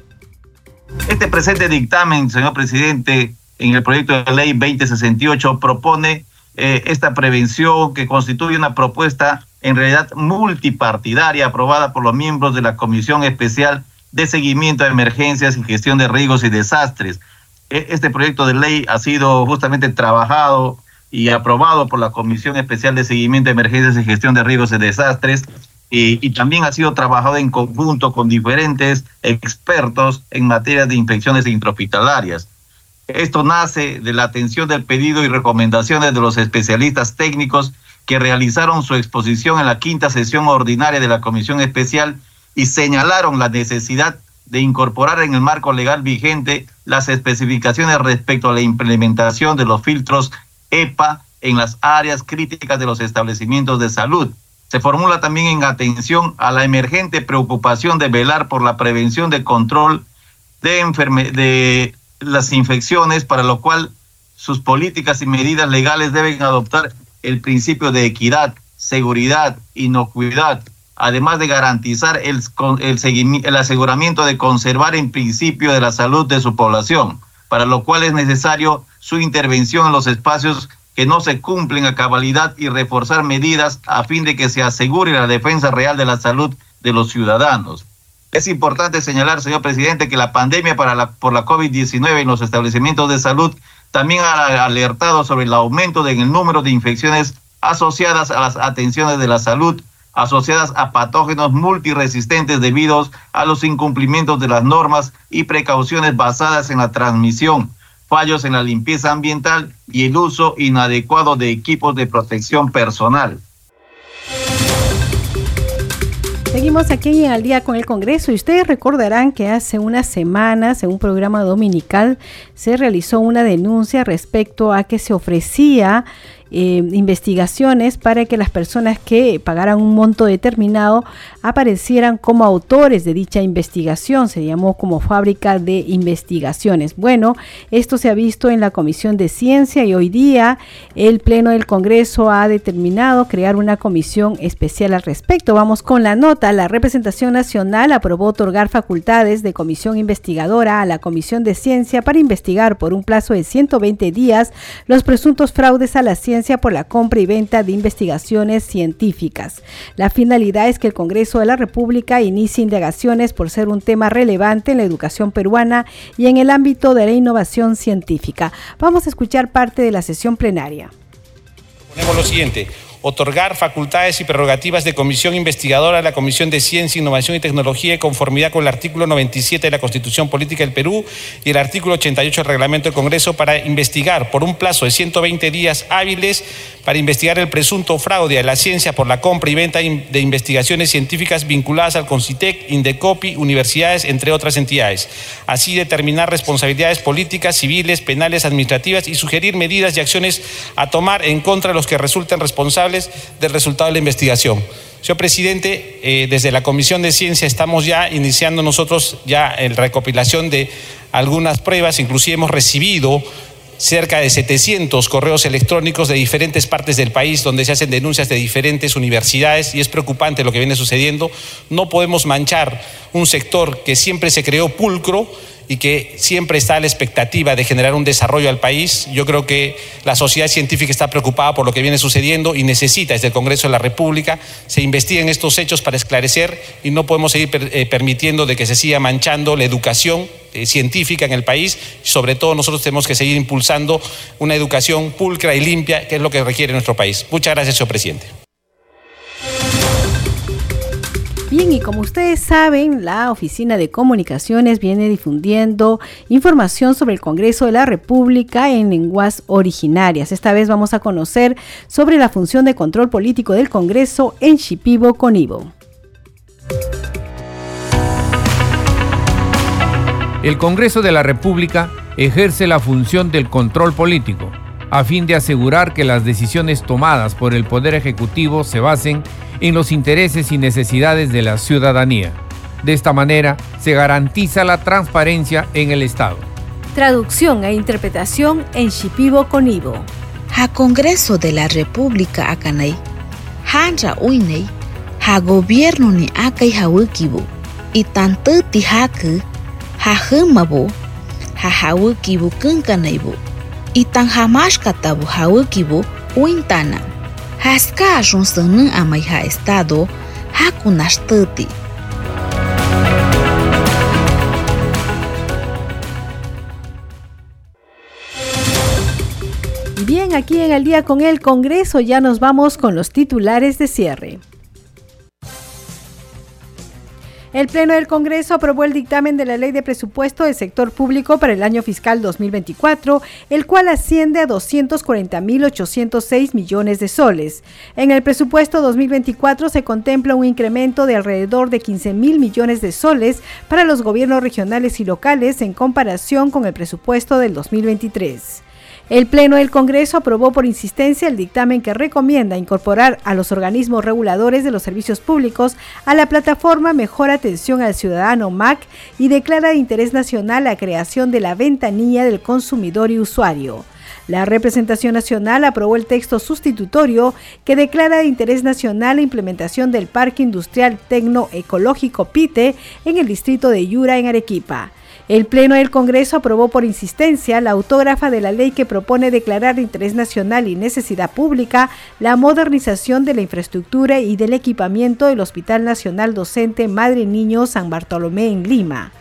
Este presente dictamen, señor presidente, en el proyecto de ley 2068 propone eh, esta prevención que constituye una propuesta en realidad multipartidaria aprobada por los miembros de la Comisión Especial de Seguimiento a Emergencias y Gestión de Riesgos y Desastres, e, este proyecto de ley ha sido justamente trabajado y aprobado por la Comisión Especial de Seguimiento de Emergencias y Gestión de Riesgos y Desastres y, también ha sido trabajado en conjunto con diferentes expertos en materia de infecciones intrahospitalarias. Esto nace de la atención del pedido y recomendaciones de los especialistas técnicos que realizaron su exposición en la quinta sesión ordinaria de la Comisión Especial y señalaron la necesidad de incorporar en el marco legal vigente las especificaciones respecto a la implementación de los filtros EPA en las áreas críticas de los establecimientos de salud. Se formula también en atención a la emergente preocupación de velar por la prevención de control de, de las infecciones, para lo cual sus políticas y medidas legales deben adoptar el principio de equidad, seguridad, inocuidad, además de garantizar el, el, el aseguramiento de conservar en principio de la salud de su población, para lo cual es necesario su intervención en los espacios que no se cumplen a cabalidad y reforzar medidas a fin de que se asegure la defensa real de la salud de los ciudadanos. Es importante señalar, señor presidente, que la pandemia para la, por la COVID-19 en los establecimientos de salud también ha alertado sobre el aumento en el número de infecciones asociadas a las atenciones de la salud asociadas a patógenos multiresistentes debido a los incumplimientos de las normas y precauciones basadas en la transmisión, fallos en la limpieza ambiental y el uso inadecuado de equipos de protección personal. Seguimos aquí en Al día con el Congreso y ustedes recordarán que hace unas semanas en un programa dominical se realizó una denuncia respecto a que se ofrecía eh, investigaciones para que las personas que pagaran un monto determinado aparecieran como autores de dicha investigación. Se llamó como fábrica de investigaciones. Bueno, esto se ha visto en la Comisión de Ciencia y hoy día el Pleno del Congreso ha determinado crear una comisión especial al respecto. Vamos con la nota. La representación nacional aprobó otorgar facultades de comisión investigadora a la Comisión de Ciencia para investigar por un plazo de 120 días los presuntos fraudes a la ciencia por la compra y venta de investigaciones científicas. La finalidad es que el Congreso de la República inicie indagaciones por ser un tema relevante en la educación peruana y en el ámbito de la innovación científica. Vamos a escuchar parte de la sesión plenaria. Ponemos lo siguiente otorgar facultades y prerrogativas de comisión investigadora a la Comisión de Ciencia, Innovación y Tecnología conformidad con el artículo 97 de la Constitución Política del Perú y el artículo 88 del Reglamento del Congreso para investigar por un plazo de 120 días hábiles para investigar el presunto fraude a la ciencia por la compra y venta de investigaciones científicas vinculadas al CONCITEC, INDECOPI, universidades, entre otras entidades. Así determinar responsabilidades políticas, civiles, penales, administrativas y sugerir medidas y acciones a tomar en contra de los que resulten responsables del resultado de la investigación. Señor presidente, eh, desde la Comisión de Ciencia estamos ya iniciando nosotros ya la recopilación de algunas pruebas, inclusive hemos recibido cerca de 700 correos electrónicos de diferentes partes del país donde se hacen denuncias de diferentes universidades y es preocupante lo que viene sucediendo. No podemos manchar un sector que siempre se creó pulcro y que siempre está la expectativa de generar un desarrollo al país. Yo creo que la sociedad científica está preocupada por lo que viene sucediendo y necesita desde el Congreso de la República se investiguen estos hechos para esclarecer y no podemos seguir eh, permitiendo de que se siga manchando la educación eh, científica en el país. Sobre todo nosotros tenemos que seguir impulsando una educación pulcra y limpia, que es lo que requiere nuestro país. Muchas gracias, señor presidente. Bien, y como ustedes saben, la Oficina de Comunicaciones viene difundiendo información sobre el Congreso de la República en lenguas originarias. Esta vez vamos a conocer sobre la función de control político del Congreso en Shipibo con Ivo. El Congreso de la República ejerce la función del control político, a fin de asegurar que las decisiones tomadas por el Poder Ejecutivo se basen en los intereses y necesidades de la ciudadanía. De esta manera se garantiza la transparencia en el Estado. Traducción e interpretación en Shipibo con Ivo. Ha Congreso de la República Akanay, Hanja Uinei, Ha Gobierno ni Akai Hawikibu, y tanto Tihaku, Ha Humabo, Ha Hawikibu Kunkanaibu, y tan jamás Katabu Hawikibu, Uintana. Haska Junsanun Amai Ha Estado, Hakunashtati. Bien, aquí en el día con el Congreso ya nos vamos con los titulares de cierre. El Pleno del Congreso aprobó el dictamen de la Ley de Presupuesto del Sector Público para el año fiscal 2024, el cual asciende a 240.806 millones de soles. En el presupuesto 2024 se contempla un incremento de alrededor de 15 mil millones de soles para los gobiernos regionales y locales en comparación con el presupuesto del 2023. El Pleno del Congreso aprobó por insistencia el dictamen que recomienda incorporar a los organismos reguladores de los servicios públicos a la plataforma Mejor Atención al Ciudadano MAC y declara de interés nacional la creación de la ventanilla del consumidor y usuario. La representación nacional aprobó el texto sustitutorio que declara de interés nacional la implementación del Parque Industrial Tecnoecológico PITE en el distrito de Yura en Arequipa. El Pleno del Congreso aprobó por insistencia la autógrafa de la ley que propone declarar de interés nacional y necesidad pública la modernización de la infraestructura y del equipamiento del Hospital Nacional Docente Madre Niño San Bartolomé en Lima.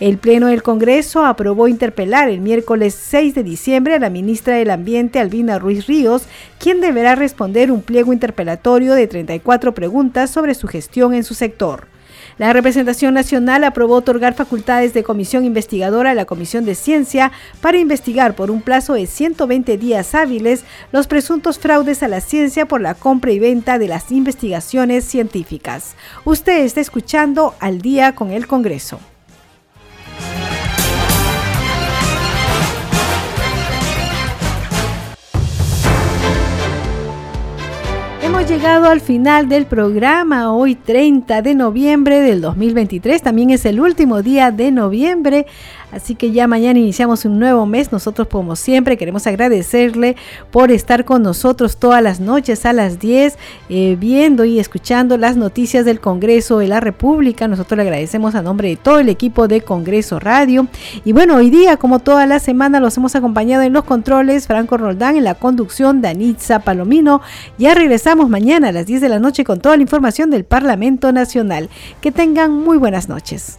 El Pleno del Congreso aprobó interpelar el miércoles 6 de diciembre a la ministra del Ambiente, Albina Ruiz Ríos, quien deberá responder un pliego interpelatorio de 34 preguntas sobre su gestión en su sector. La representación nacional aprobó otorgar facultades de comisión investigadora a la Comisión de Ciencia para investigar por un plazo de 120 días hábiles los presuntos fraudes a la ciencia por la compra y venta de las investigaciones científicas. Usted está escuchando al día con el Congreso. Hemos llegado al final del programa, hoy 30 de noviembre del 2023, también es el último día de noviembre, así que ya mañana iniciamos un nuevo mes, nosotros como siempre queremos agradecerle por estar con nosotros todas las noches a las 10, eh, viendo y escuchando las noticias del Congreso de la República, nosotros le agradecemos a nombre de todo el equipo de Congreso Radio, y bueno, hoy día como toda la semana los hemos acompañado en los controles, Franco Roldán en la conducción, Danitza Palomino, ya regresamos mañana a las 10 de la noche con toda la información del Parlamento Nacional. Que tengan muy buenas noches.